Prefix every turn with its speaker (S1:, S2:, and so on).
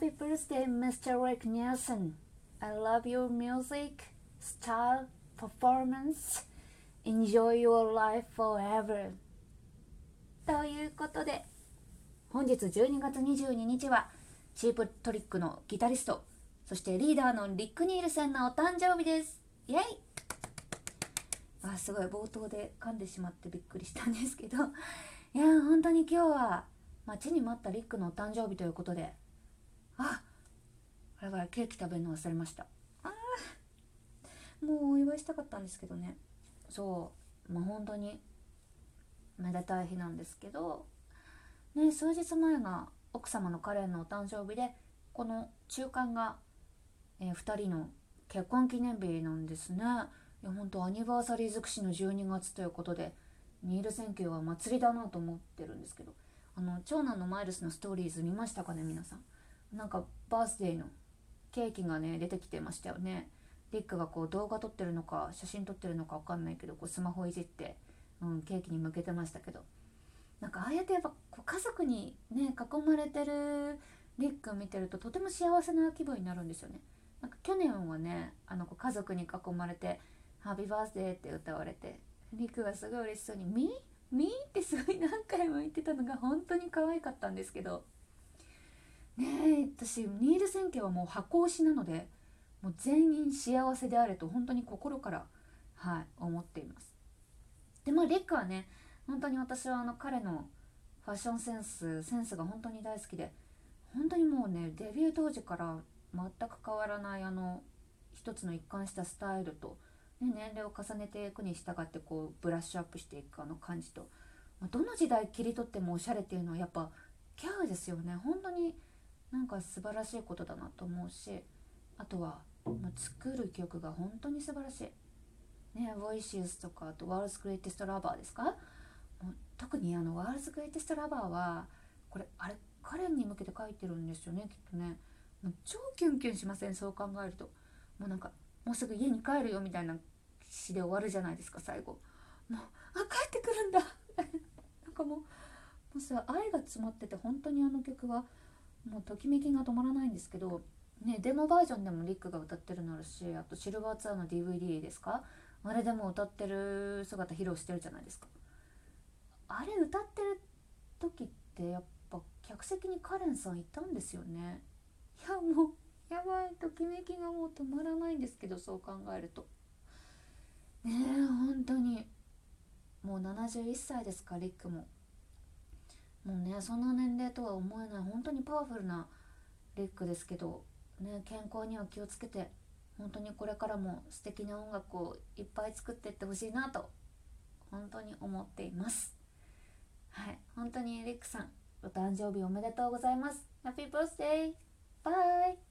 S1: Happy birthday, Mr. Rick Nielsen. I love your music, style, performance. Enjoy your life forever. ということで、本日12月22日は、チープトリックのギタリスト、そしてリーダーのリック・ニールセンのお誕生日です。イェイあすごい冒頭で噛んでしまってびっくりしたんですけどいや本当に今日は待ちに待ったリックのお誕生日ということでばケーキ食べるの忘れました。あもうお祝いしたかったんですけどね。そう。まあ本当にめでたい日なんですけどね数日前が奥様のカレンのお誕生日でこの中間が、えー、2人の結婚記念日なんですね。いや本当アニバーサリー尽くしの12月ということでニール選挙は祭りだなと思ってるんですけどあの長男のマイルスのストーリーズ見ましたかね皆さん。なんかバースデーのケーキがね出てきてましたよね。リックがこう動画撮ってるのか写真撮ってるのか分かんないけどこうスマホいじって、うん、ケーキに向けてましたけど。なんかああやってやっぱこう家族にね囲まれてるリック見てるととても幸せな気分になるんですよね。なんか去年はねあの家族に囲まれて「ハッピーバースデー」って歌われてリックがすごい嬉しそうに「ミー？ミー?」ってすごい何回も言ってたのが本当に可愛かったんですけど。ねえ私ニール選挙はもう箱推しなのでもう全員幸せであれと本当に心からはい思っています。でまあリックはね本当に私はあの彼のファッションセンスセンスが本当に大好きで本当にもうねデビュー当時から全く変わらないあの一つの一貫したスタイルと、ね、年齢を重ねていくに従ってこうブラッシュアップしていくあの感じと、ま、どの時代切り取ってもおしゃれっていうのはやっぱキャーですよね。本当になんか素晴らしいことだなと思うしあとは、まあ、作る曲が本当に素晴らしい。ね、Voices とかあと World's Greatest Lover ですか？もう特にあの World's Greatest Lover はこれあれカレンに向けて書いてるんですよねきっとね。もう超キュンキュンしません？そう考えると。もうなんかもうすぐ家に帰るよみたいな詩で終わるじゃないですか最後。もうあ帰ってくるんだ！なんかもうもうさ愛が詰まってて本当にあの曲はもうときめきが止まらないんですけどねデモバージョンでもリックが歌ってるのあるしあとシルバーツアーの DVD ですか？あれでも歌ってる姿披露してるじゃないですか。あれ歌ってる時ってやっぱ客席にカレンさんいたんですよね。いやもうやばいときめきがもう止まらないんですけどそう考えると。ねえ本当に。もう71歳ですかリックも。もうねそんな年齢とは思えない本当にパワフルなリックですけどね健康には気をつけて本当にこれからも素敵な音楽をいっぱい作っていってほしいなと本当に思っています。はい本当にリックさんお誕生日おめでとうございます。ハッピーバースデーバイ